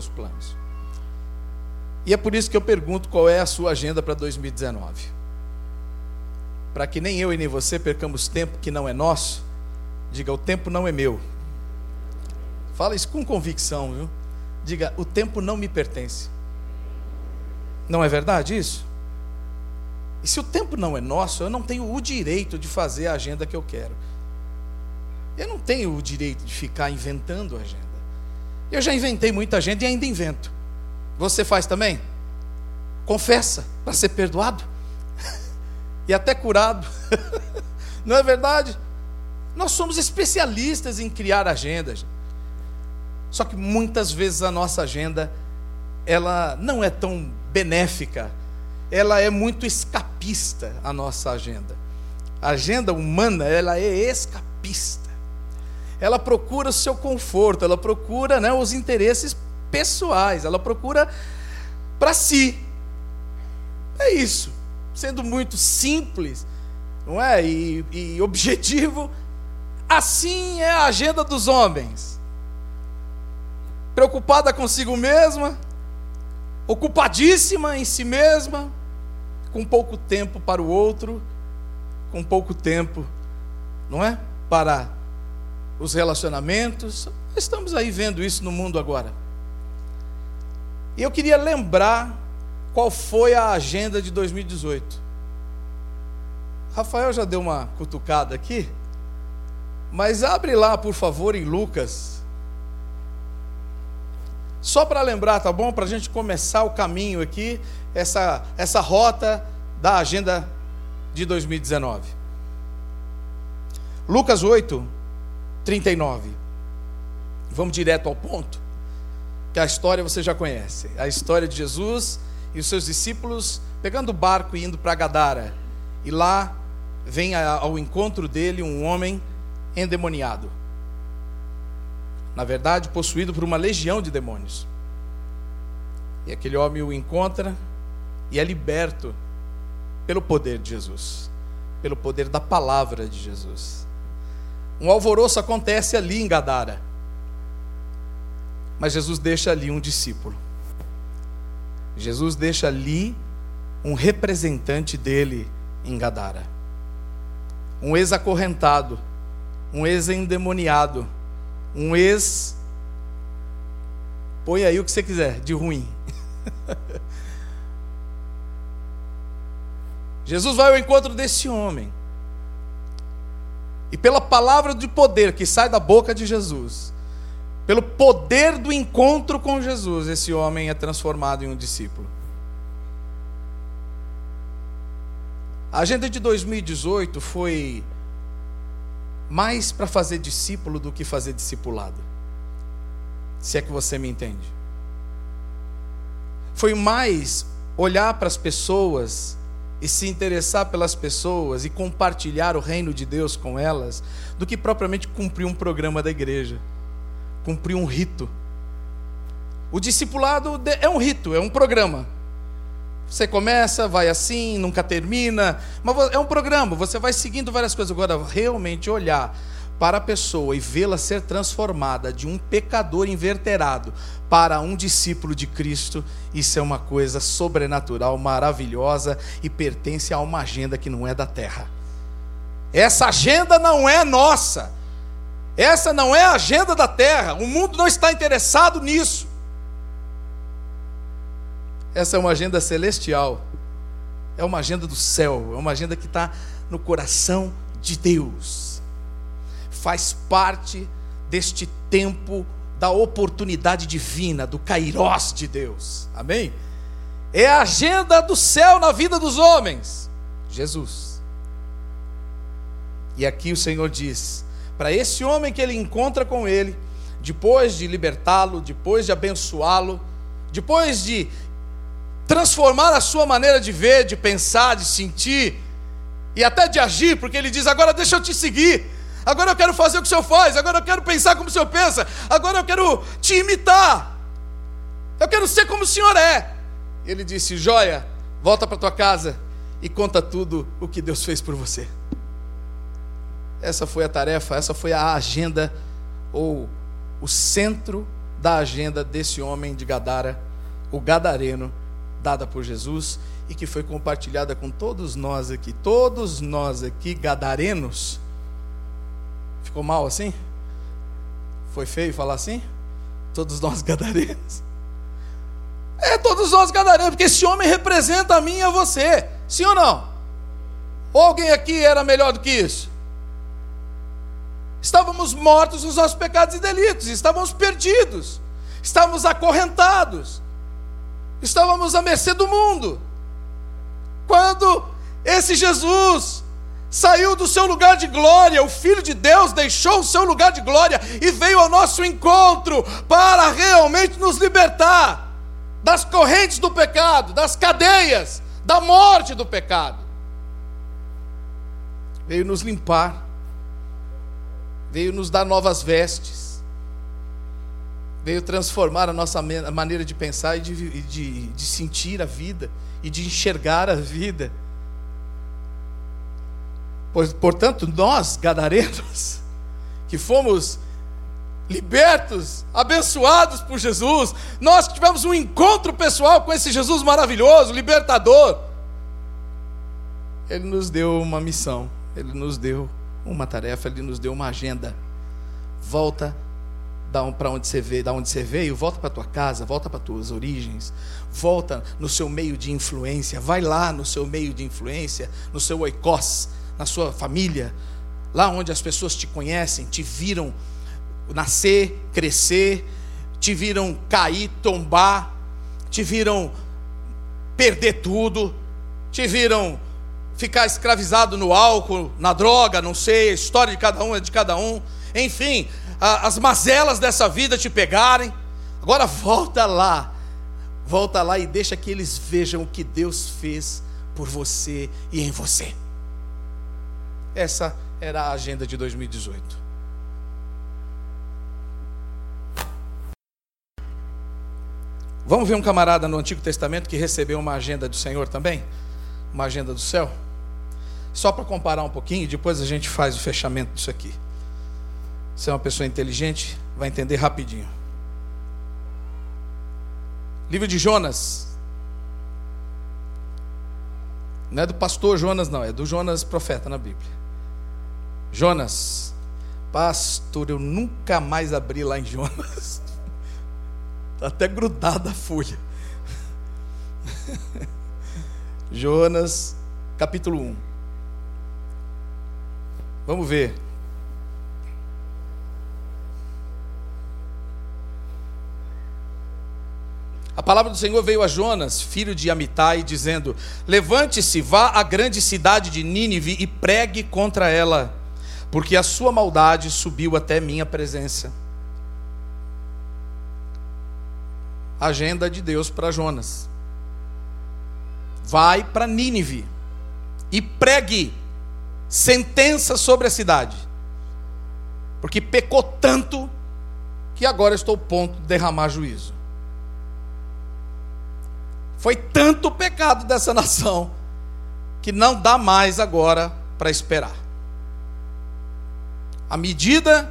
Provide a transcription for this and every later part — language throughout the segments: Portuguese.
seus planos. E é por isso que eu pergunto qual é a sua agenda para 2019. Para que nem eu e nem você percamos tempo que não é nosso, diga: o tempo não é meu. Fala isso com convicção, viu? Diga: o tempo não me pertence. Não é verdade isso? E se o tempo não é nosso, eu não tenho o direito de fazer a agenda que eu quero. Eu não tenho o direito de ficar inventando agenda. Eu já inventei muita agenda e ainda invento. Você faz também? Confessa para ser perdoado e até curado. Não é verdade? Nós somos especialistas em criar agendas. Só que muitas vezes a nossa agenda ela não é tão benéfica, ela é muito escapista a nossa agenda. A agenda humana, ela é escapista. Ela procura o seu conforto, ela procura né, os interesses pessoais, ela procura para si. É isso. Sendo muito simples, não é? E, e objetivo, assim é a agenda dos homens. Preocupada consigo mesma, ocupadíssima em si mesma, com pouco tempo para o outro, com pouco tempo, não é? Para os relacionamentos. Estamos aí vendo isso no mundo agora. E eu queria lembrar qual foi a agenda de 2018. Rafael já deu uma cutucada aqui, mas abre lá, por favor, em Lucas. Só para lembrar, tá bom? Para a gente começar o caminho aqui, essa, essa rota da agenda de 2019. Lucas 8, 39. Vamos direto ao ponto que a história você já conhece. A história de Jesus e os seus discípulos pegando o barco e indo para Gadara. E lá vem ao encontro dele um homem endemoniado. Na verdade, possuído por uma legião de demônios. E aquele homem o encontra e é liberto pelo poder de Jesus, pelo poder da palavra de Jesus. Um alvoroço acontece ali em Gadara. Mas Jesus deixa ali um discípulo. Jesus deixa ali um representante dele em Gadara. Um ex-acorrentado, um ex-endemoniado, um ex. Põe aí o que você quiser, de ruim. Jesus vai ao encontro desse homem. E pela palavra de poder que sai da boca de Jesus, pelo poder do encontro com Jesus, esse homem é transformado em um discípulo. A agenda de 2018 foi mais para fazer discípulo do que fazer discipulado. Se é que você me entende. Foi mais olhar para as pessoas e se interessar pelas pessoas e compartilhar o reino de Deus com elas, do que propriamente cumprir um programa da igreja cumprir um rito. O discipulado é um rito, é um programa. Você começa, vai assim, nunca termina, mas é um programa, você vai seguindo várias coisas. Agora, realmente olhar para a pessoa e vê-la ser transformada de um pecador inverterado para um discípulo de Cristo, isso é uma coisa sobrenatural, maravilhosa e pertence a uma agenda que não é da terra. Essa agenda não é nossa. Essa não é a agenda da terra, o mundo não está interessado nisso. Essa é uma agenda celestial, é uma agenda do céu, é uma agenda que está no coração de Deus, faz parte deste tempo da oportunidade divina, do kairós de Deus, amém? É a agenda do céu na vida dos homens, Jesus. E aqui o Senhor diz: para esse homem que ele encontra com ele, depois de libertá-lo, depois de abençoá-lo, depois de transformar a sua maneira de ver, de pensar, de sentir e até de agir, porque ele diz: agora deixa eu te seguir. Agora eu quero fazer o que o Senhor faz, agora eu quero pensar como o Senhor pensa, agora eu quero te imitar, eu quero ser como o Senhor é. Ele disse: Joia, volta para tua casa e conta tudo o que Deus fez por você. Essa foi a tarefa, essa foi a agenda ou o centro da agenda desse homem de Gadara, o gadareno, dada por Jesus e que foi compartilhada com todos nós aqui. Todos nós aqui, gadarenos. Ficou mal assim? Foi feio falar assim? Todos nós gadarenos. É, todos nós gadarenos, porque esse homem representa a mim e a você. Sim ou não? Ou alguém aqui era melhor do que isso? Estávamos mortos nos nossos pecados e delitos, estávamos perdidos, estávamos acorrentados, estávamos à mercê do mundo. Quando esse Jesus saiu do seu lugar de glória, o Filho de Deus deixou o seu lugar de glória e veio ao nosso encontro para realmente nos libertar das correntes do pecado, das cadeias, da morte do pecado. Veio nos limpar, veio nos dar novas vestes, veio transformar a nossa maneira de pensar e de, de, de sentir a vida e de enxergar a vida. Portanto, nós, gadarenos, que fomos libertos, abençoados por Jesus, nós que tivemos um encontro pessoal com esse Jesus maravilhoso, libertador, Ele nos deu uma missão, Ele nos deu uma tarefa, Ele nos deu uma agenda. Volta para onde você veio, da onde você veio, volta para tua casa, volta para tuas origens, volta no seu meio de influência, vai lá no seu meio de influência, no seu oikos, na sua família, lá onde as pessoas te conhecem, te viram nascer, crescer, te viram cair, tombar, te viram perder tudo, te viram ficar escravizado no álcool, na droga, não sei, a história de cada um é de cada um. Enfim, a, as mazelas dessa vida te pegarem. Agora volta lá. Volta lá e deixa que eles vejam o que Deus fez por você e em você. Essa era a agenda de 2018. Vamos ver um camarada no Antigo Testamento que recebeu uma agenda do Senhor também? Uma agenda do céu? Só para comparar um pouquinho, depois a gente faz o fechamento disso aqui. Você é uma pessoa inteligente, vai entender rapidinho. Livro de Jonas. Não é do pastor Jonas, não, é do Jonas profeta na Bíblia. Jonas, pastor, eu nunca mais abri lá em Jonas. Está até grudada a folha. Jonas, capítulo 1. Vamos ver. A palavra do Senhor veio a Jonas, filho de Amitai, dizendo: Levante-se, vá à grande cidade de Nínive e pregue contra ela, porque a sua maldade subiu até minha presença. agenda de Deus para Jonas. Vai para Nínive e pregue sentença sobre a cidade, porque pecou tanto que agora estou ao ponto de derramar juízo. Foi tanto o pecado dessa nação que não dá mais agora para esperar. A medida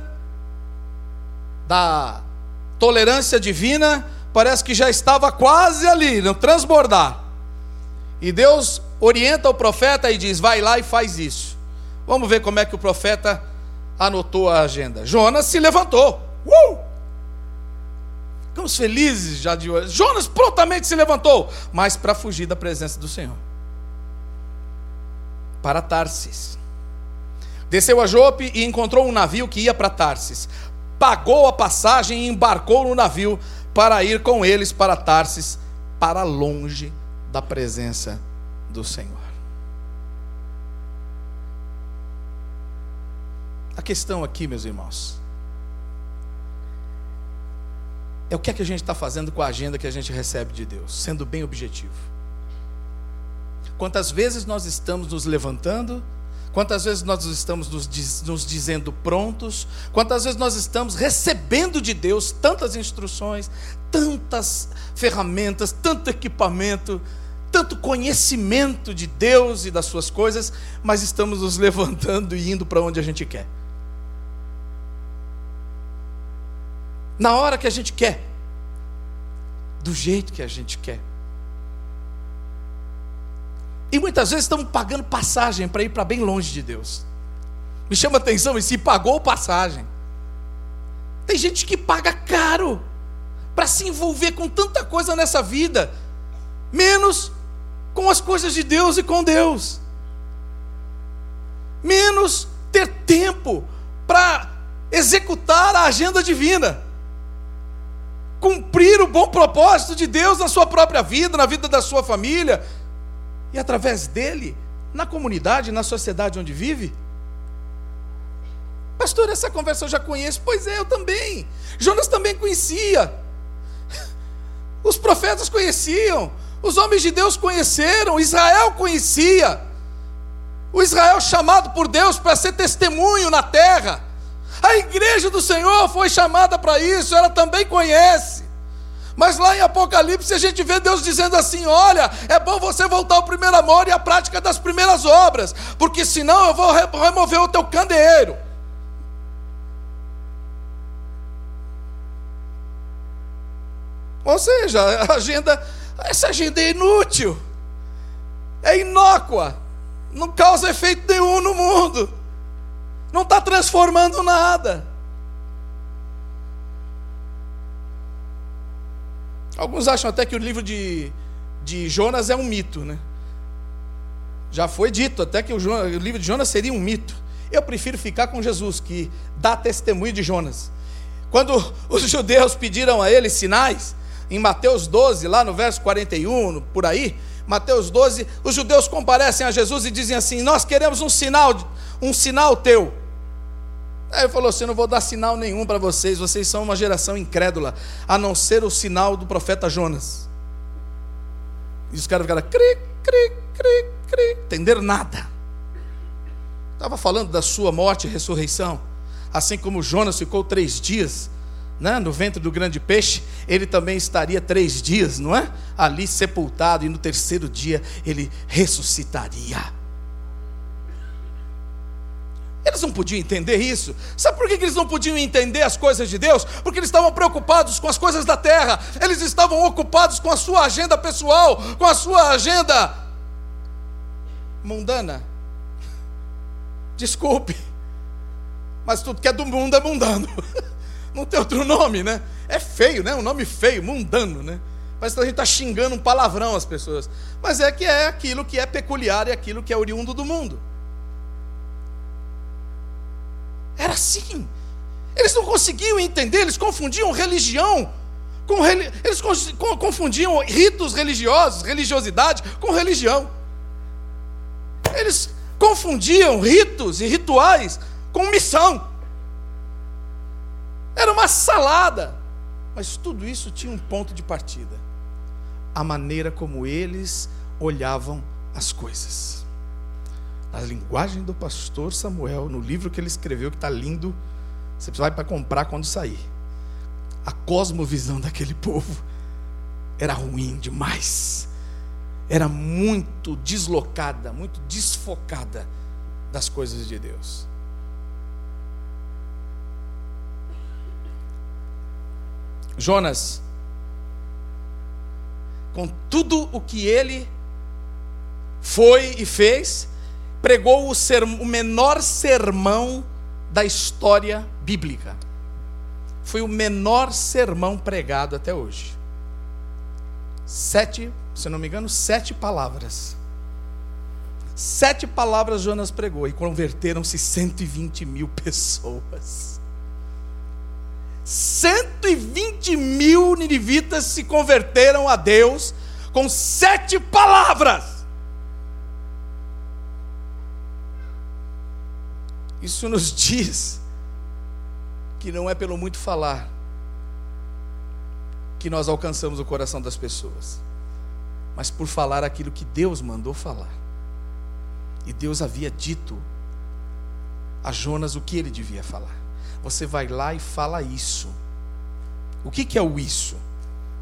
da tolerância divina parece que já estava quase ali, no transbordar. E Deus orienta o profeta e diz: vai lá e faz isso. Vamos ver como é que o profeta anotou a agenda. Jonas se levantou. Uh! Ficamos felizes já de hoje. Jonas prontamente se levantou, mas para fugir da presença do Senhor. Para Tarsis. Desceu a Jope e encontrou um navio que ia para Tarsis. Pagou a passagem e embarcou no navio para ir com eles para Tarsis, para longe da presença do Senhor. A questão aqui, meus irmãos, é o que é que a gente está fazendo com a agenda que a gente recebe de Deus, sendo bem objetivo. Quantas vezes nós estamos nos levantando Quantas vezes nós estamos nos, diz, nos, dizendo prontos? Quantas vezes nós estamos recebendo de Deus tantas instruções, tantas ferramentas, tanto equipamento, tanto conhecimento de Deus e das suas coisas, mas estamos nos levantando e indo para onde a gente quer? na hora que a gente quer, do jeito que a gente quer. E muitas vezes estamos pagando passagem para ir para bem longe de Deus. Me chama atenção e se pagou passagem. Tem gente que paga caro para se envolver com tanta coisa nessa vida, menos com as coisas de Deus e com Deus. Menos ter tempo para executar a agenda divina. Cumprir o bom propósito de Deus na sua própria vida, na vida da sua família, e através dele, na comunidade, na sociedade onde vive. Pastor, essa conversa eu já conheço. Pois é, eu também. Jonas também conhecia. Os profetas conheciam. Os homens de Deus conheceram. Israel conhecia. O Israel chamado por Deus para ser testemunho na terra. A igreja do Senhor foi chamada para isso, ela também conhece. Mas lá em Apocalipse a gente vê Deus dizendo assim: olha, é bom você voltar ao primeiro amor e à prática das primeiras obras, porque senão eu vou remover o teu candeeiro. Ou seja, a agenda, essa agenda é inútil, é inócua, não causa efeito nenhum no mundo, não está transformando nada. Alguns acham até que o livro de, de Jonas é um mito, né? Já foi dito até que o, o livro de Jonas seria um mito. Eu prefiro ficar com Jesus, que dá testemunho de Jonas. Quando os judeus pediram a ele sinais, em Mateus 12, lá no verso 41, por aí, Mateus 12, os judeus comparecem a Jesus e dizem assim: Nós queremos um sinal, um sinal teu. Aí ele falou assim: não vou dar sinal nenhum para vocês, vocês são uma geração incrédula, a não ser o sinal do profeta Jonas. E os caras ficaram, cri, cri, cri, cri, entenderam nada. Estava falando da sua morte e ressurreição, assim como Jonas ficou três dias né, no ventre do grande peixe, ele também estaria três dias, não é? Ali sepultado, e no terceiro dia ele ressuscitaria. Eles não podiam entender isso. Sabe por que eles não podiam entender as coisas de Deus? Porque eles estavam preocupados com as coisas da terra, eles estavam ocupados com a sua agenda pessoal, com a sua agenda mundana. Desculpe, mas tudo que é do mundo é mundano. Não tem outro nome, né? É feio, né? Um nome feio, mundano, né? Parece que a gente está xingando um palavrão às pessoas. Mas é que é aquilo que é peculiar e aquilo que é oriundo do mundo. Era assim. Eles não conseguiam entender, eles confundiam religião com eles confundiam ritos religiosos, religiosidade com religião. Eles confundiam ritos e rituais com missão. Era uma salada. Mas tudo isso tinha um ponto de partida. A maneira como eles olhavam as coisas na linguagem do pastor Samuel, no livro que ele escreveu, que está lindo, você vai para comprar quando sair. A cosmovisão daquele povo era ruim demais. Era muito deslocada, muito desfocada das coisas de Deus. Jonas, com tudo o que ele foi e fez, pregou o, ser, o menor sermão da história bíblica. Foi o menor sermão pregado até hoje. Sete, se não me engano, sete palavras. Sete palavras Jonas pregou e converteram-se 120 mil pessoas. 120 mil ninivitas se converteram a Deus com sete palavras. Isso nos diz que não é pelo muito falar que nós alcançamos o coração das pessoas, mas por falar aquilo que Deus mandou falar. E Deus havia dito a Jonas o que ele devia falar. Você vai lá e fala isso. O que, que é o isso?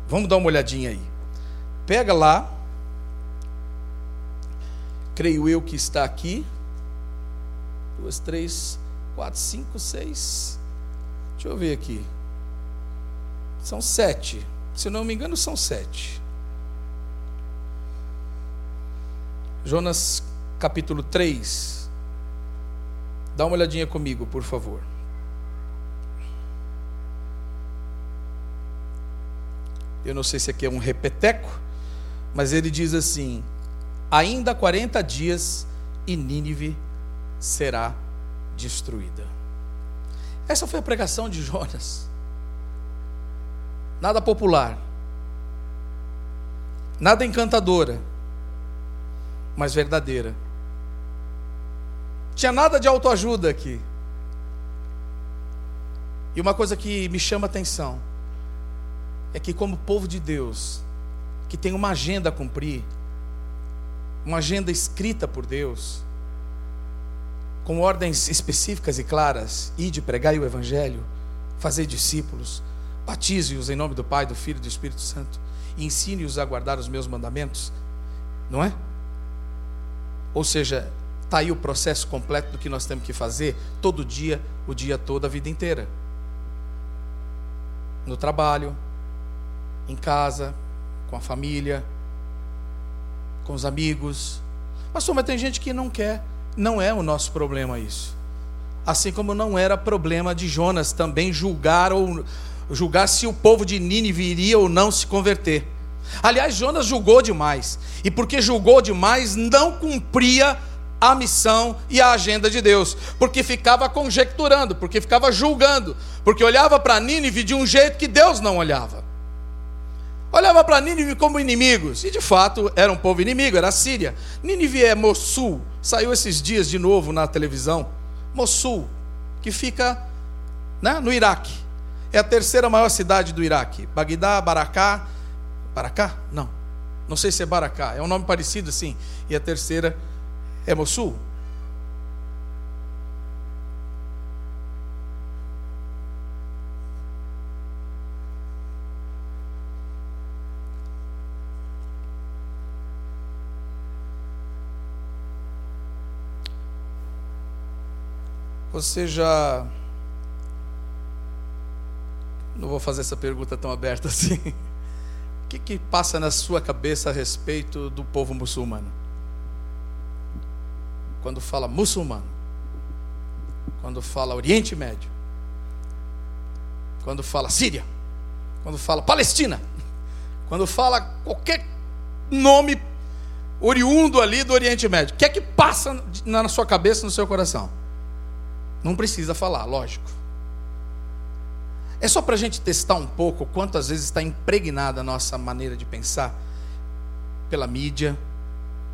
Vamos dar uma olhadinha aí. Pega lá, creio eu que está aqui, duas, três, quatro, cinco, seis. Deixa eu ver aqui. São sete. Se não me engano, são sete. Jonas capítulo 3. Dá uma olhadinha comigo, por favor. Eu não sei se aqui é um repeteco, mas ele diz assim: Ainda 40 dias e Nínive será destruída. Essa foi a pregação de Jonas. Nada popular, nada encantadora, mas verdadeira. Tinha nada de autoajuda aqui. E uma coisa que me chama a atenção é que, como povo de Deus, que tem uma agenda a cumprir, uma agenda escrita por Deus, com ordens específicas e claras, ide pregar o evangelho, fazer discípulos, batize-os em nome do Pai, do Filho e do Espírito Santo, e ensine-os a guardar os meus mandamentos, não é? Ou seja, está aí o processo completo do que nós temos que fazer todo dia, o dia todo, a vida inteira. No trabalho, em casa, com a família, com os amigos. Pastor, mas tem gente que não quer. Não é o nosso problema isso. Assim como não era problema de Jonas também julgar ou julgar se o povo de Nínive iria ou não se converter. Aliás, Jonas julgou demais. E porque julgou demais, não cumpria a missão e a agenda de Deus, porque ficava conjecturando, porque ficava julgando, porque olhava para Nínive de um jeito que Deus não olhava. Olhava para Nínive como inimigos, e de fato era um povo inimigo, era a Síria. Nínive é Mossul, saiu esses dias de novo na televisão. Mossul, que fica né, no Iraque. É a terceira maior cidade do Iraque. Bagdá, Baracá. Baracá? Não. Não sei se é Baracá. É um nome parecido assim. E a terceira é Mossul. Você já. Não vou fazer essa pergunta tão aberta assim. O que, que passa na sua cabeça a respeito do povo muçulmano? Quando fala muçulmano, quando fala Oriente Médio, quando fala Síria, quando fala Palestina, quando fala qualquer nome oriundo ali do Oriente Médio, o que é que passa na sua cabeça, no seu coração? Não precisa falar, lógico. É só para a gente testar um pouco quanto às vezes está impregnada a nossa maneira de pensar pela mídia,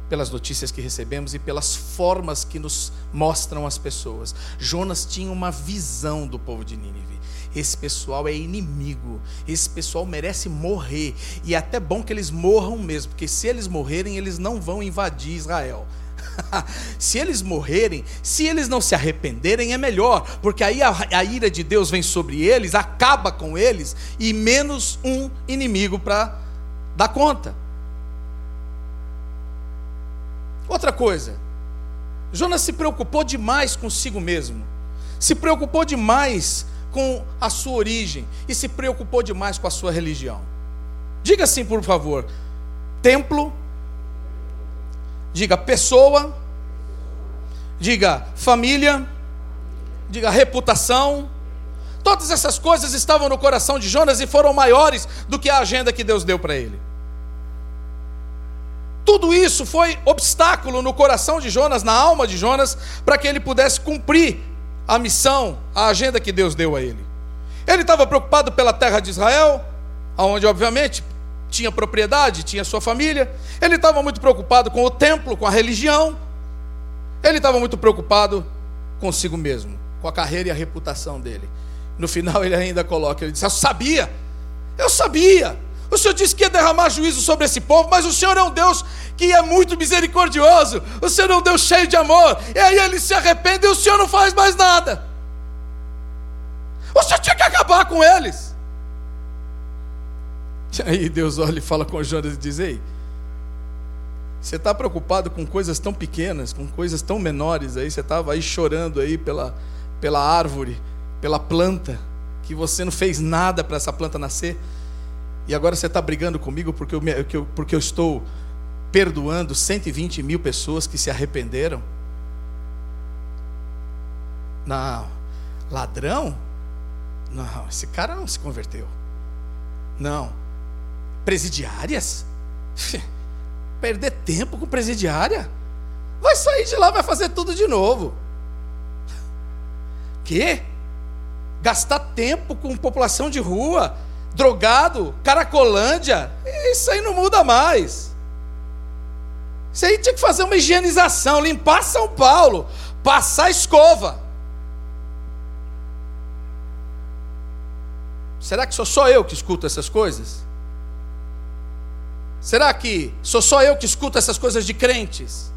pelas notícias que recebemos e pelas formas que nos mostram as pessoas. Jonas tinha uma visão do povo de Nínive. Esse pessoal é inimigo, esse pessoal merece morrer, e é até bom que eles morram mesmo, porque se eles morrerem, eles não vão invadir Israel. se eles morrerem, se eles não se arrependerem, é melhor, porque aí a, a ira de Deus vem sobre eles, acaba com eles, e menos um inimigo para dar conta. Outra coisa, Jonas se preocupou demais consigo mesmo, se preocupou demais com a sua origem e se preocupou demais com a sua religião. Diga assim, por favor: templo Diga pessoa. Diga família. Diga reputação. Todas essas coisas estavam no coração de Jonas e foram maiores do que a agenda que Deus deu para ele. Tudo isso foi obstáculo no coração de Jonas, na alma de Jonas, para que ele pudesse cumprir a missão, a agenda que Deus deu a ele. Ele estava preocupado pela terra de Israel, aonde obviamente tinha propriedade, tinha sua família. Ele estava muito preocupado com o templo, com a religião. Ele estava muito preocupado consigo mesmo, com a carreira e a reputação dele. No final ele ainda coloca, ele diz: "Eu sabia. Eu sabia. O Senhor disse que ia derramar juízo sobre esse povo, mas o Senhor é um Deus que é muito misericordioso. O Senhor é um Deus cheio de amor. E aí ele se arrepende e o Senhor não faz mais nada. O Senhor tinha que acabar com eles. Aí Deus olha e fala com Jonas e diz: Ei, você está preocupado com coisas tão pequenas, com coisas tão menores aí, você estava aí chorando aí pela, pela árvore, pela planta, que você não fez nada para essa planta nascer, e agora você está brigando comigo porque eu, porque eu estou perdoando 120 mil pessoas que se arrependeram? Não, ladrão? Não, esse cara não se converteu. Não, presidiárias? Perder tempo com presidiária? Vai sair de lá, vai fazer tudo de novo. Que? Gastar tempo com população de rua, drogado, caracolândia, isso aí não muda mais. Isso aí tinha que fazer uma higienização, limpar São Paulo, passar escova. Será que sou só eu que escuto essas coisas? Será que sou só eu que escuto essas coisas de crentes?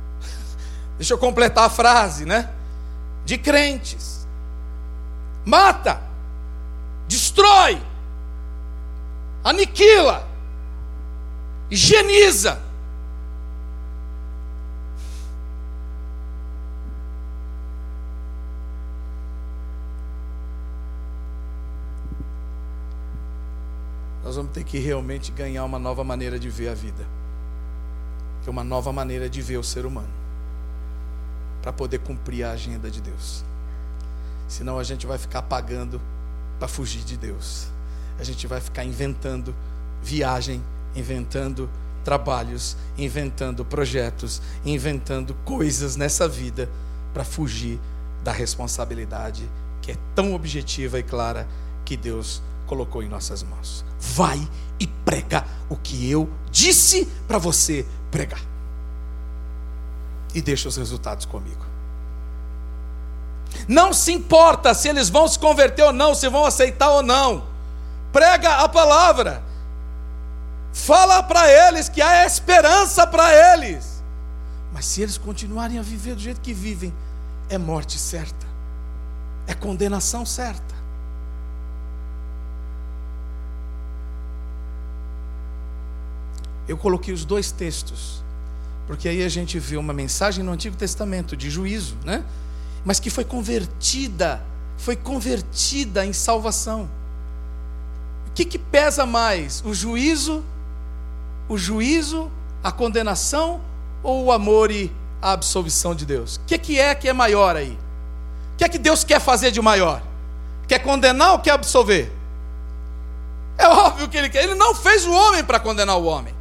Deixa eu completar a frase, né? De crentes. Mata, destrói, aniquila, higieniza. Nós vamos ter que realmente ganhar uma nova maneira de ver a vida, que é uma nova maneira de ver o ser humano para poder cumprir a agenda de Deus. Senão a gente vai ficar pagando para fugir de Deus. A gente vai ficar inventando viagem, inventando trabalhos, inventando projetos, inventando coisas nessa vida para fugir da responsabilidade que é tão objetiva e clara que Deus colocou em nossas mãos. Vai e prega o que eu disse para você pregar e deixa os resultados comigo. Não se importa se eles vão se converter ou não, se vão aceitar ou não. Prega a palavra. Fala para eles que há esperança para eles. Mas se eles continuarem a viver do jeito que vivem, é morte certa. É condenação certa. Eu coloquei os dois textos porque aí a gente vê uma mensagem no Antigo Testamento de juízo, né? Mas que foi convertida, foi convertida em salvação. O que, que pesa mais? O juízo, o juízo, a condenação ou o amor e a absolvição de Deus? O que, que é que é maior aí? O que é que Deus quer fazer de maior? Quer condenar ou quer absolver? É óbvio que ele quer. Ele não fez o homem para condenar o homem.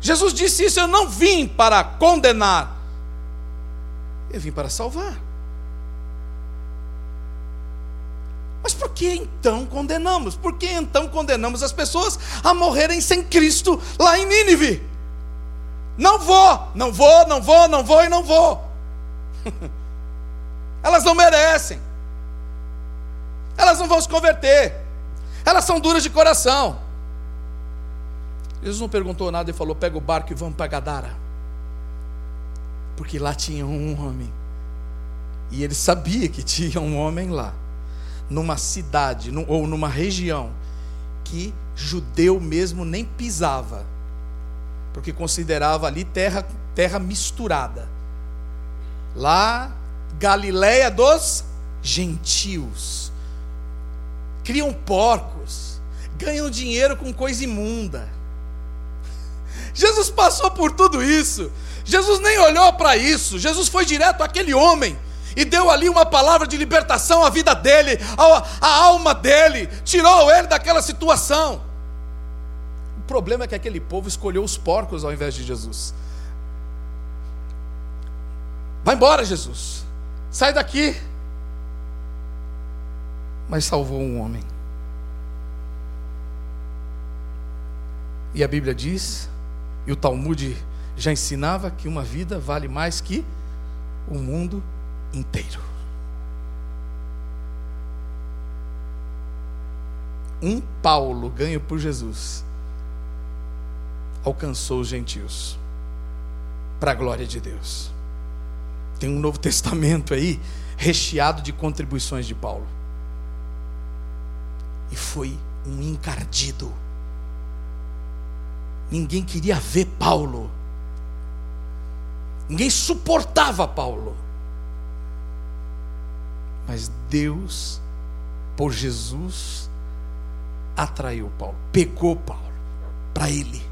Jesus disse isso: Eu não vim para condenar, eu vim para salvar. Mas por que então condenamos? Por que então condenamos as pessoas a morrerem sem Cristo lá em Nínive? Não vou, não vou, não vou, não vou e não vou. Elas não merecem. Elas não vão se converter. Elas são duras de coração. Jesus não perguntou nada e falou: pega o barco e vamos para Gadara. Porque lá tinha um homem. E ele sabia que tinha um homem lá, numa cidade ou numa região que judeu mesmo nem pisava, porque considerava ali terra, terra misturada. Lá, Galiléia dos gentios. Criam porcos, ganham dinheiro com coisa imunda Jesus passou por tudo isso. Jesus nem olhou para isso. Jesus foi direto àquele homem e deu ali uma palavra de libertação à vida dele, à, à alma dele, tirou ele daquela situação. O problema é que aquele povo escolheu os porcos ao invés de Jesus. Vai embora, Jesus. Sai daqui. Mas salvou um homem. E a Bíblia diz e o Talmud já ensinava que uma vida vale mais que o mundo inteiro. Um Paulo ganho por Jesus alcançou os gentios para a glória de Deus. Tem um Novo Testamento aí recheado de contribuições de Paulo. E foi um encardido Ninguém queria ver Paulo. Ninguém suportava Paulo. Mas Deus por Jesus, atraiu Paulo, pegou Paulo para ele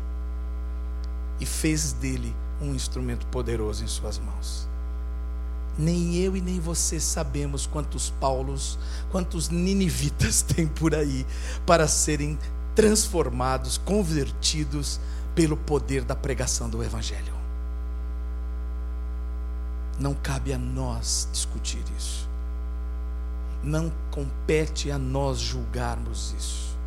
e fez dele um instrumento poderoso em suas mãos. Nem eu e nem você sabemos quantos Paulos, quantos ninivitas tem por aí para serem transformados, convertidos pelo poder da pregação do Evangelho. Não cabe a nós discutir isso. Não compete a nós julgarmos isso.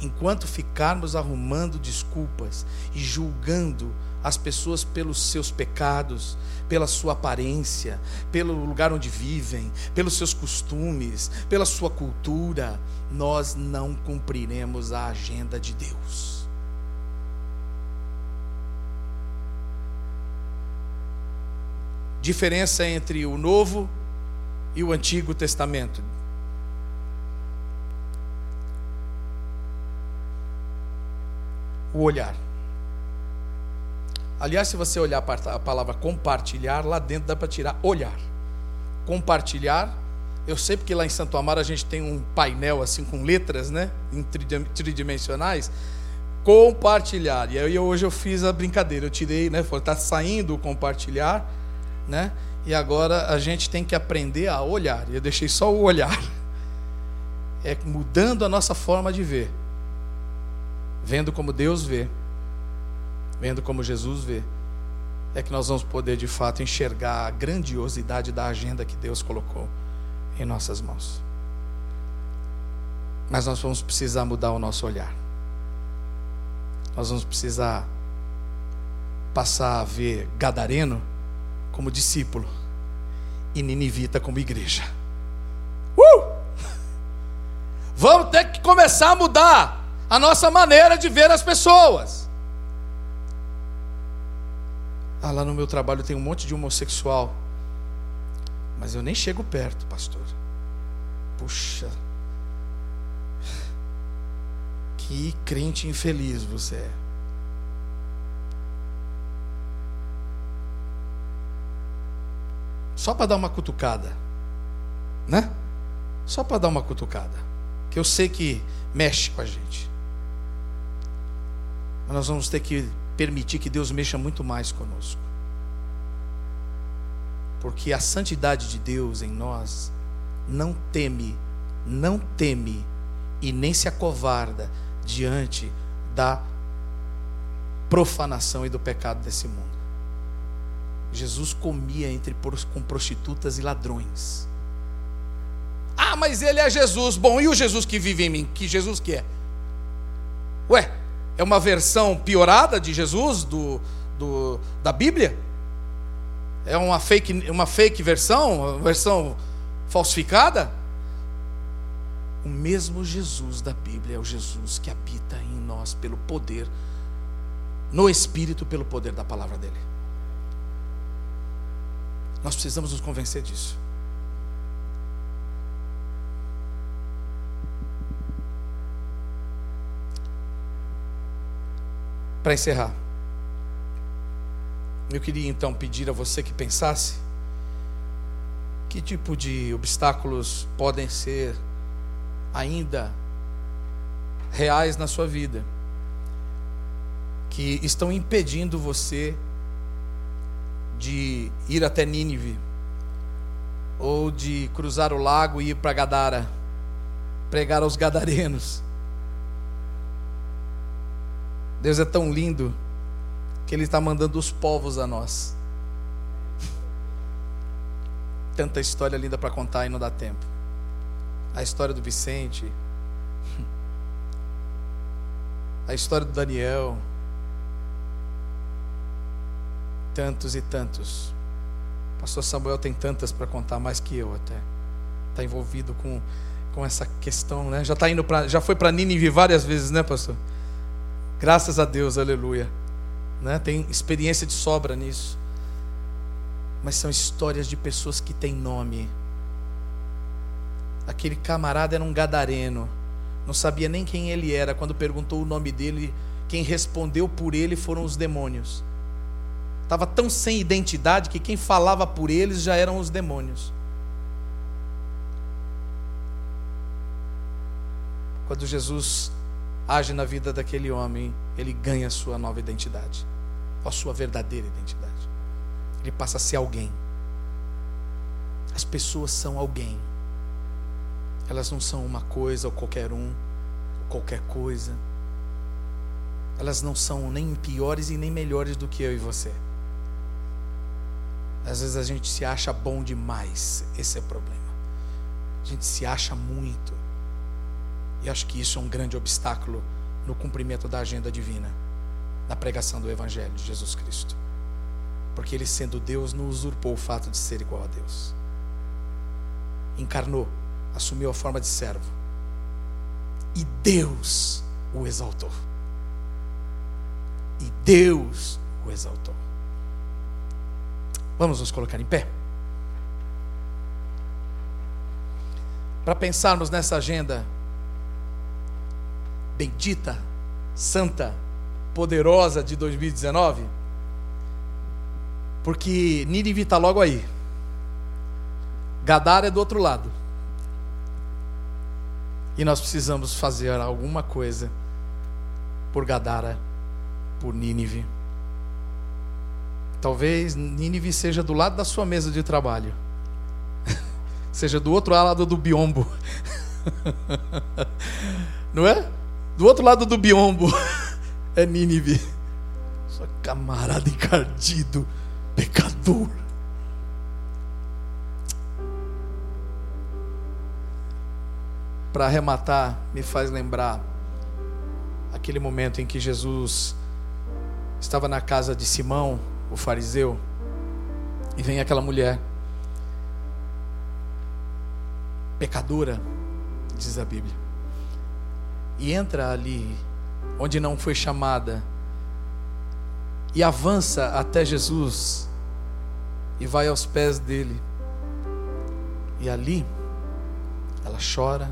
Enquanto ficarmos arrumando desculpas e julgando as pessoas pelos seus pecados, pela sua aparência, pelo lugar onde vivem, pelos seus costumes, pela sua cultura, nós não cumpriremos a agenda de Deus. Diferença entre o Novo e o Antigo Testamento. O olhar. Aliás, se você olhar a palavra compartilhar, lá dentro dá para tirar olhar. Compartilhar, eu sei porque lá em Santo Amaro a gente tem um painel assim com letras, né, tridimensionais. Compartilhar. E aí hoje eu fiz a brincadeira, eu tirei, né, falei, tá saindo o compartilhar, né? E agora a gente tem que aprender a olhar. Eu deixei só o olhar. É mudando a nossa forma de ver. Vendo como Deus vê vendo como Jesus vê, é que nós vamos poder de fato enxergar a grandiosidade da agenda que Deus colocou em nossas mãos. Mas nós vamos precisar mudar o nosso olhar. Nós vamos precisar passar a ver Gadareno como discípulo e Ninivita como igreja. Uh! Vamos ter que começar a mudar a nossa maneira de ver as pessoas. Ah, lá no meu trabalho tem um monte de homossexual. Mas eu nem chego perto, pastor. Puxa. Que crente infeliz você é. Só para dar uma cutucada. Né? Só para dar uma cutucada. Que eu sei que mexe com a gente. Mas nós vamos ter que permitir que Deus mexa muito mais conosco. Porque a santidade de Deus em nós não teme, não teme e nem se acovarda diante da profanação e do pecado desse mundo. Jesus comia entre com prostitutas e ladrões. Ah, mas ele é Jesus. Bom, e o Jesus que vive em mim? Que Jesus que é? Ué, é uma versão piorada de Jesus do, do, da Bíblia? É uma fake, uma fake versão, uma versão falsificada? O mesmo Jesus da Bíblia é o Jesus que habita em nós pelo poder, no Espírito, pelo poder da palavra dele. Nós precisamos nos convencer disso. Para encerrar, eu queria então pedir a você que pensasse que tipo de obstáculos podem ser ainda reais na sua vida que estão impedindo você de ir até Nínive ou de cruzar o lago e ir para Gadara, pregar aos gadarenos Deus é tão lindo que Ele está mandando os povos a nós. Tanta história linda para contar e não dá tempo. A história do Vicente, a história do Daniel, tantos e tantos. Pastor Samuel tem tantas para contar mais que eu até. Está envolvido com, com essa questão, né? Já tá indo para, já foi para Nínive várias vezes, né, pastor? Graças a Deus, aleluia. Né? Tem experiência de sobra nisso. Mas são histórias de pessoas que têm nome. Aquele camarada era um gadareno. Não sabia nem quem ele era. Quando perguntou o nome dele, quem respondeu por ele foram os demônios. Estava tão sem identidade que quem falava por eles já eram os demônios. quando Jesus age na vida daquele homem, ele ganha a sua nova identidade, a sua verdadeira identidade. Ele passa a ser alguém. As pessoas são alguém. Elas não são uma coisa ou qualquer um, ou qualquer coisa. Elas não são nem piores e nem melhores do que eu e você. Às vezes a gente se acha bom demais, esse é o problema. A gente se acha muito. E acho que isso é um grande obstáculo no cumprimento da agenda divina, na pregação do Evangelho de Jesus Cristo. Porque ele, sendo Deus, não usurpou o fato de ser igual a Deus. Encarnou, assumiu a forma de servo. E Deus o exaltou. E Deus o exaltou. Vamos nos colocar em pé. Para pensarmos nessa agenda bendita, santa, poderosa de 2019, porque Nínive está logo aí. Gadara é do outro lado. E nós precisamos fazer alguma coisa por Gadara, por Nínive. Talvez Nínive seja do lado da sua mesa de trabalho. seja do outro lado do biombo. Não é? Do outro lado do biombo é Nínive. Sua camarada encardido, pecador. Para arrematar, me faz lembrar aquele momento em que Jesus estava na casa de Simão, o fariseu, e vem aquela mulher, pecadora, diz a Bíblia e entra ali onde não foi chamada e avança até Jesus e vai aos pés dele. E ali ela chora,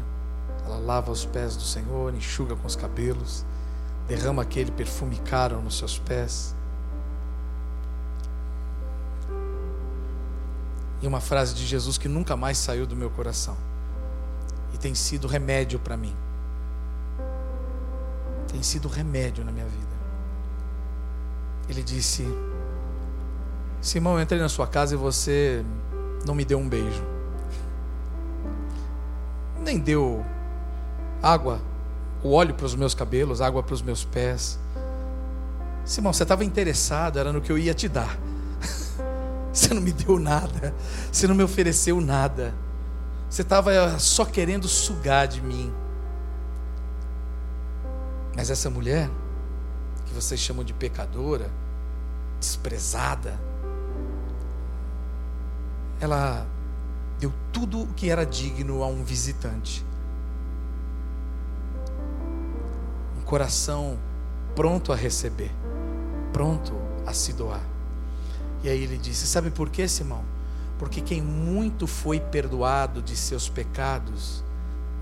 ela lava os pés do Senhor, enxuga com os cabelos, derrama aquele perfume caro nos seus pés. E uma frase de Jesus que nunca mais saiu do meu coração e tem sido remédio para mim tem sido remédio na minha vida. Ele disse: Simão, eu entrei na sua casa e você não me deu um beijo, nem deu água, o óleo para os meus cabelos, água para os meus pés. Simão, você estava interessado, era no que eu ia te dar. Você não me deu nada, você não me ofereceu nada. Você estava só querendo sugar de mim. Mas essa mulher, que vocês chamam de pecadora, desprezada, ela deu tudo o que era digno a um visitante. Um coração pronto a receber, pronto a se doar. E aí ele disse: Sabe por quê, Simão? Porque quem muito foi perdoado de seus pecados,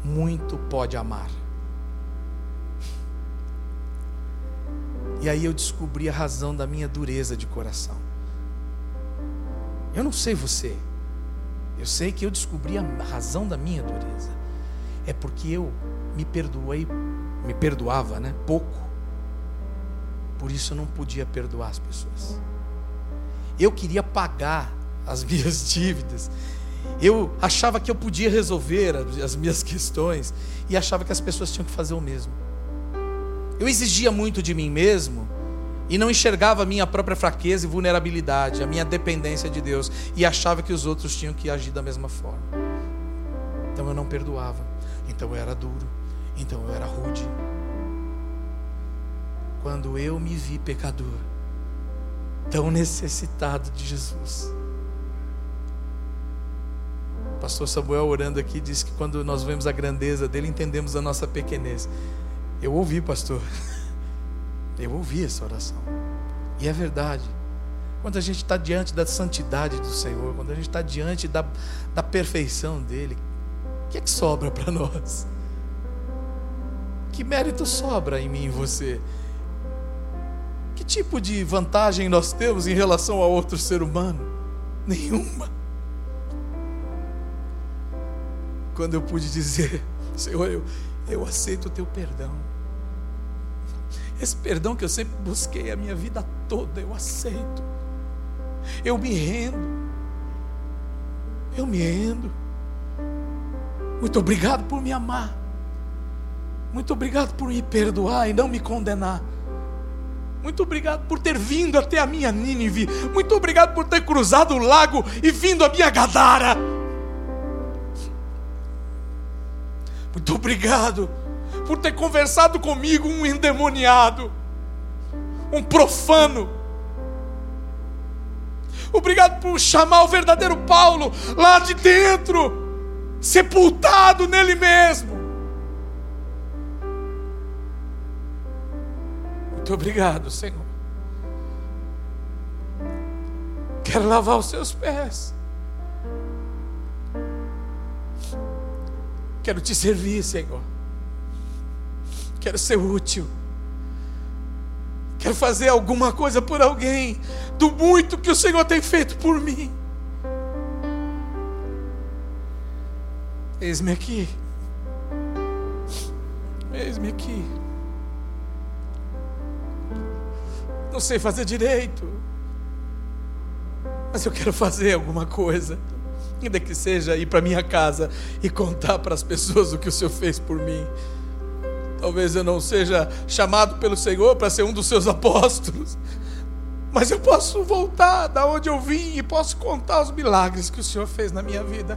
muito pode amar. E aí eu descobri a razão da minha dureza de coração. Eu não sei você. Eu sei que eu descobri a razão da minha dureza. É porque eu me perdoei, me perdoava, né? Pouco. Por isso eu não podia perdoar as pessoas. Eu queria pagar as minhas dívidas. Eu achava que eu podia resolver as minhas questões e achava que as pessoas tinham que fazer o mesmo. Eu exigia muito de mim mesmo e não enxergava a minha própria fraqueza e vulnerabilidade, a minha dependência de Deus e achava que os outros tinham que agir da mesma forma. Então eu não perdoava, então eu era duro, então eu era rude. Quando eu me vi pecador, tão necessitado de Jesus. O pastor Samuel orando aqui disse que quando nós vemos a grandeza dele, entendemos a nossa pequenez. Eu ouvi, pastor. Eu ouvi essa oração. E é verdade. Quando a gente está diante da santidade do Senhor, quando a gente está diante da, da perfeição dEle, o que é que sobra para nós? Que mérito sobra em mim e você? Que tipo de vantagem nós temos em relação a outro ser humano? Nenhuma. Quando eu pude dizer, Senhor, eu, Eu aceito o teu perdão. Esse perdão que eu sempre busquei a minha vida toda, eu aceito. Eu me rendo. Eu me rendo. Muito obrigado por me amar. Muito obrigado por me perdoar e não me condenar. Muito obrigado por ter vindo até a minha Nínive. Muito obrigado por ter cruzado o lago e vindo a minha Gadara. Muito obrigado por ter conversado comigo, um endemoniado, um profano. Obrigado por chamar o verdadeiro Paulo lá de dentro, sepultado nele mesmo. Muito obrigado, Senhor. Quero lavar os seus pés. Quero te servir, Senhor. Quero ser útil. Quero fazer alguma coisa por alguém, do muito que o Senhor tem feito por mim. Eis-me aqui. Eis-me aqui. Não sei fazer direito, mas eu quero fazer alguma coisa ainda que seja ir para minha casa e contar para as pessoas o que o Senhor fez por mim. Talvez eu não seja chamado pelo Senhor para ser um dos seus apóstolos, mas eu posso voltar da onde eu vim e posso contar os milagres que o Senhor fez na minha vida.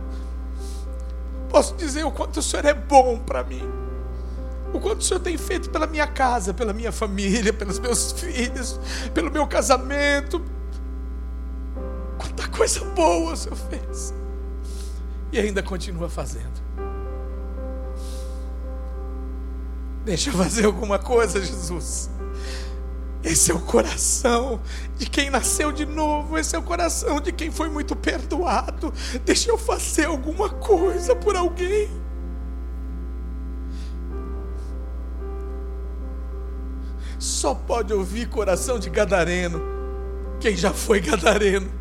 Posso dizer o quanto o Senhor é bom para mim. O quanto o Senhor tem feito pela minha casa, pela minha família, pelos meus filhos, pelo meu casamento. Quanta coisa boa o Senhor fez e ainda continua fazendo. Deixa eu fazer alguma coisa, Jesus. Esse é o coração de quem nasceu de novo, esse é o coração de quem foi muito perdoado. Deixa eu fazer alguma coisa por alguém. Só pode ouvir coração de gadareno quem já foi gadareno.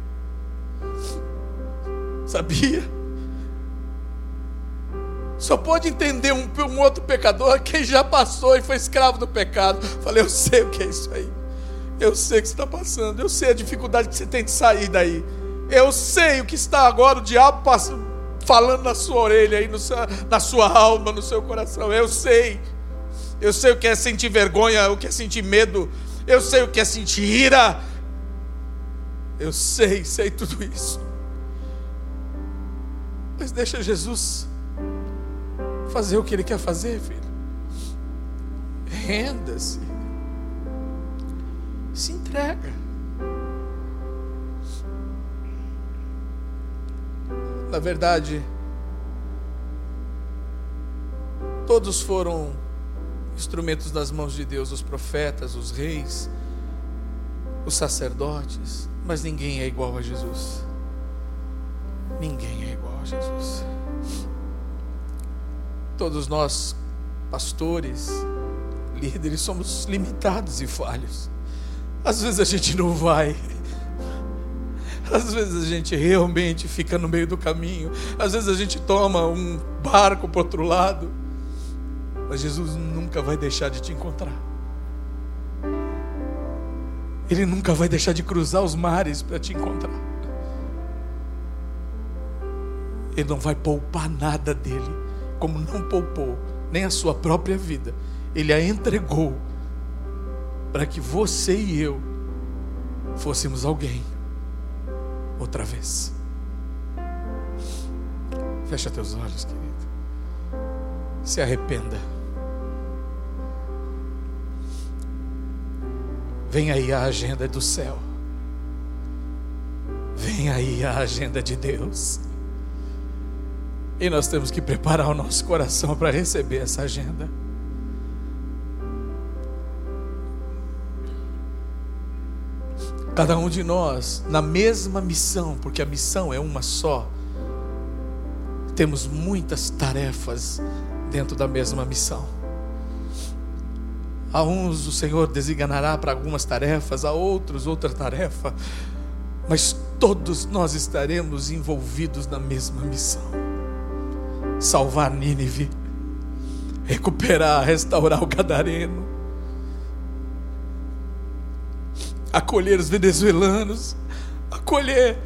Sabia? Só pode entender um, um, outro pecador quem já passou e foi escravo do pecado. Falei, eu sei o que é isso aí. Eu sei o que você está passando. Eu sei a dificuldade que você tem de sair daí. Eu sei o que está agora o diabo passando, falando na sua orelha aí, na sua alma, no seu coração. Eu sei. Eu sei o que é sentir vergonha, o que é sentir medo. Eu sei o que é sentir ira. Eu sei, sei tudo isso. Mas deixa Jesus fazer o que Ele quer fazer, filho. Renda-se. Se entrega. Na verdade, todos foram instrumentos das mãos de Deus, os profetas, os reis, os sacerdotes, mas ninguém é igual a Jesus. Ninguém é igual a Jesus. Todos nós, pastores, líderes, somos limitados e falhos. Às vezes a gente não vai. Às vezes a gente realmente fica no meio do caminho. Às vezes a gente toma um barco para outro lado. Mas Jesus nunca vai deixar de te encontrar. Ele nunca vai deixar de cruzar os mares para te encontrar. Ele não vai poupar nada dele como não poupou nem a sua própria vida, ele a entregou para que você e eu fôssemos alguém outra vez. Fecha teus olhos, querido. Se arrependa. Vem aí a agenda do céu. Vem aí a agenda de Deus. E nós temos que preparar o nosso coração para receber essa agenda. Cada um de nós na mesma missão, porque a missão é uma só. Temos muitas tarefas dentro da mesma missão. A uns o Senhor designará para algumas tarefas, a outros outra tarefa, mas todos nós estaremos envolvidos na mesma missão salvar Nínive, recuperar, restaurar o Gadareno, acolher os venezuelanos, acolher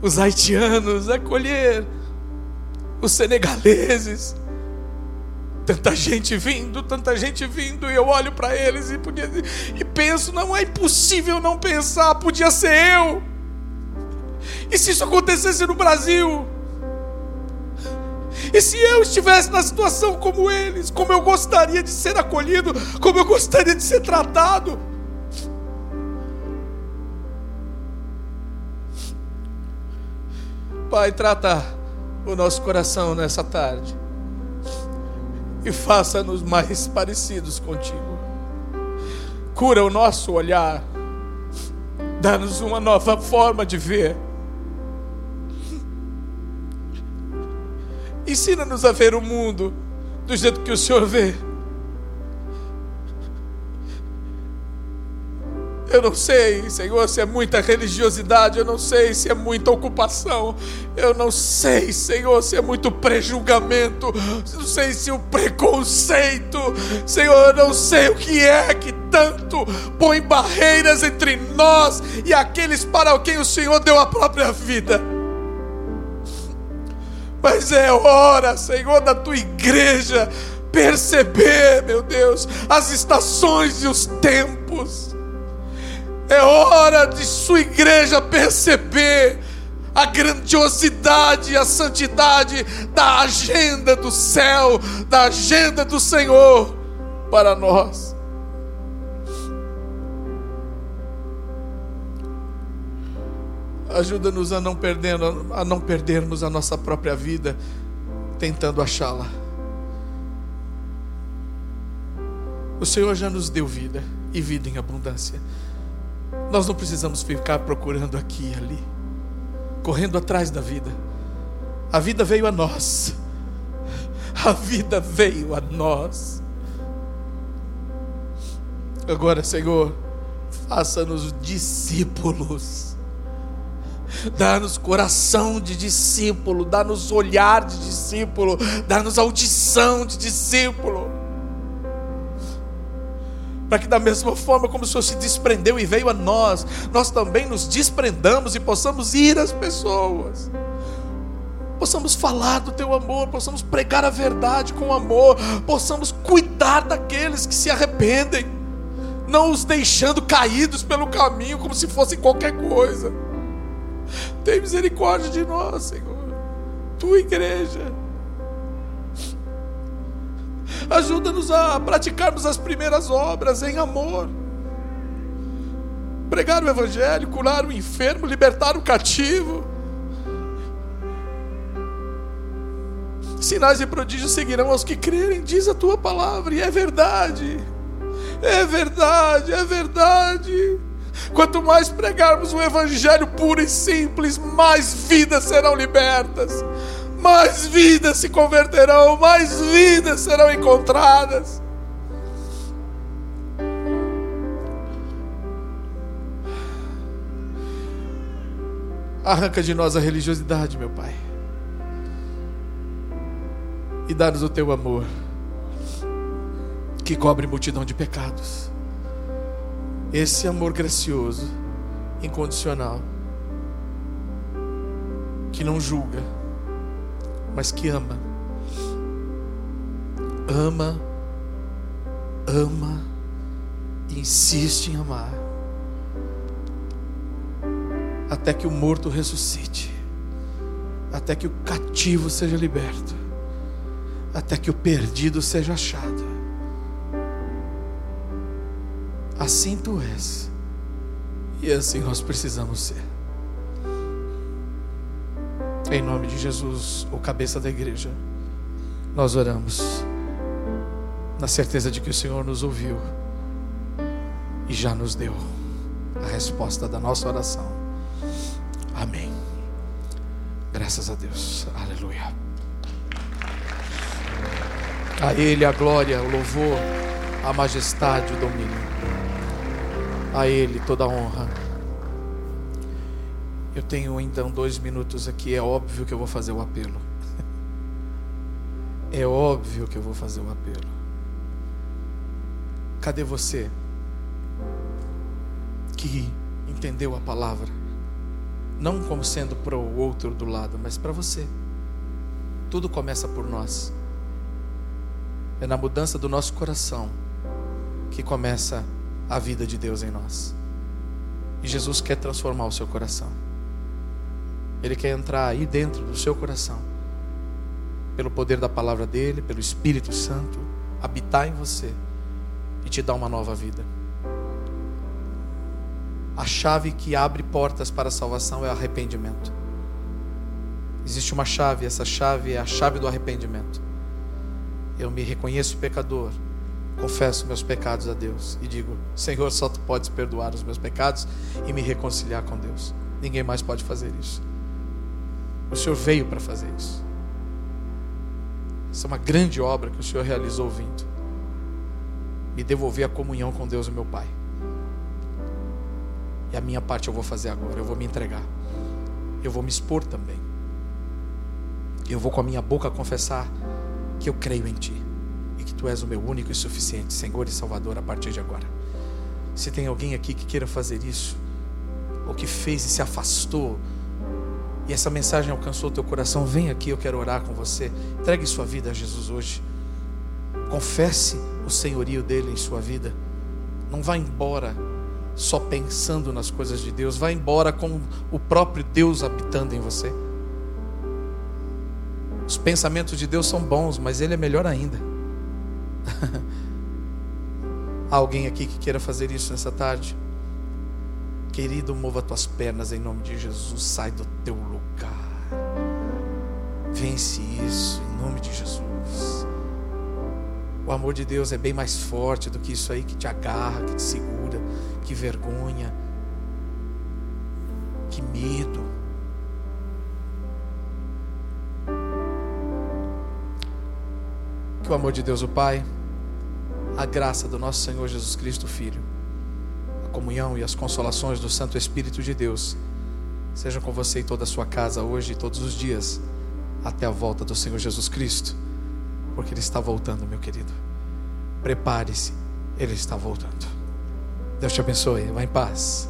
os haitianos, acolher os senegaleses. Tanta gente vindo, tanta gente vindo, e eu olho para eles e, podia, e penso: não é impossível não pensar, podia ser eu. E se isso acontecesse no Brasil? E se eu estivesse na situação como eles, como eu gostaria de ser acolhido, como eu gostaria de ser tratado? Pai, trata o nosso coração nessa tarde e faça-nos mais parecidos contigo. Cura o nosso olhar, dá-nos uma nova forma de ver. Ensina-nos a ver o mundo do jeito que o Senhor vê. Eu não sei, Senhor, se é muita religiosidade, eu não sei se é muita ocupação, eu não sei, Senhor, se é muito prejulgamento, eu não sei se o preconceito, Senhor, eu não sei o que é que tanto põe barreiras entre nós e aqueles para quem o Senhor deu a própria vida. Mas é hora, Senhor, da tua igreja perceber, meu Deus, as estações e os tempos é hora de sua igreja perceber a grandiosidade e a santidade da agenda do céu, da agenda do Senhor para nós. Ajuda-nos a não a não perdermos a nossa própria vida tentando achá-la. O Senhor já nos deu vida e vida em abundância. Nós não precisamos ficar procurando aqui e ali, correndo atrás da vida. A vida veio a nós. A vida veio a nós. Agora, Senhor, faça-nos discípulos. Dá-nos coração de discípulo, dá-nos olhar de discípulo, dá-nos audição de discípulo para que da mesma forma como o Senhor se desprendeu e veio a nós, nós também nos desprendamos e possamos ir às pessoas. Possamos falar do teu amor, possamos pregar a verdade com amor, possamos cuidar daqueles que se arrependem, não os deixando caídos pelo caminho como se fossem qualquer coisa. Tem misericórdia de nós, Senhor, tua igreja. Ajuda-nos a praticarmos as primeiras obras em amor. Pregar o Evangelho, curar o enfermo, libertar o cativo. Sinais e prodígios seguirão aos que crerem, diz a tua palavra, e é verdade. É verdade, é verdade. Quanto mais pregarmos o Evangelho puro e simples, mais vidas serão libertas mais vidas se converterão, mais vidas serão encontradas. Arranca de nós a religiosidade, meu Pai, e dá-nos o teu amor, que cobre multidão de pecados. Esse amor gracioso, incondicional, que não julga, mas que ama. Ama, ama, insiste em amar, até que o morto ressuscite, até que o cativo seja liberto, até que o perdido seja achado. Assim tu és, e assim nós precisamos ser. Em nome de Jesus, o cabeça da igreja, nós oramos, na certeza de que o Senhor nos ouviu e já nos deu a resposta da nossa oração. Amém. Graças a Deus. Aleluia. A Ele a glória, o louvor, a majestade, o domínio. A Ele toda a honra eu tenho então dois minutos aqui, é óbvio que eu vou fazer o apelo. é óbvio que eu vou fazer o apelo. Cadê você que entendeu a palavra? Não como sendo para o outro do lado, mas para você. Tudo começa por nós. É na mudança do nosso coração que começa a vida de Deus em nós. E Jesus quer transformar o seu coração. Ele quer entrar aí dentro do seu coração, pelo poder da palavra dele, pelo Espírito Santo, habitar em você e te dar uma nova vida. A chave que abre portas para a salvação é o arrependimento. Existe uma chave, essa chave é a chave do arrependimento. Eu me reconheço pecador, confesso meus pecados a Deus e digo: Senhor, só tu podes perdoar os meus pecados e me reconciliar com Deus. Ninguém mais pode fazer isso. O Senhor veio para fazer isso. Essa é uma grande obra que o Senhor realizou vindo. Me devolver a comunhão com Deus, o meu Pai. E a minha parte eu vou fazer agora. Eu vou me entregar. Eu vou me expor também. Eu vou com a minha boca confessar que eu creio em Ti que Tu és o meu único e suficiente Senhor e Salvador a partir de agora. Se tem alguém aqui que queira fazer isso, ou que fez e se afastou, e essa mensagem alcançou o teu coração, vem aqui, eu quero orar com você. Entregue sua vida a Jesus hoje. Confesse o senhorio dele em sua vida. Não vá embora só pensando nas coisas de Deus, vá embora com o próprio Deus habitando em você. Os pensamentos de Deus são bons, mas Ele é melhor ainda. Há alguém aqui que queira fazer isso nessa tarde? Querido, mova tuas pernas em nome de Jesus, sai do teu lugar. Vence isso em nome de Jesus. O amor de Deus é bem mais forte do que isso aí que te agarra, que te segura, que vergonha, que medo. Que o amor de Deus, o Pai, a graça do nosso Senhor Jesus Cristo, Filho, a comunhão e as consolações do Santo Espírito de Deus sejam com você e toda a sua casa hoje e todos os dias, até a volta do Senhor Jesus Cristo, porque Ele está voltando, meu querido. Prepare-se, Ele está voltando. Deus te abençoe. Vá em paz.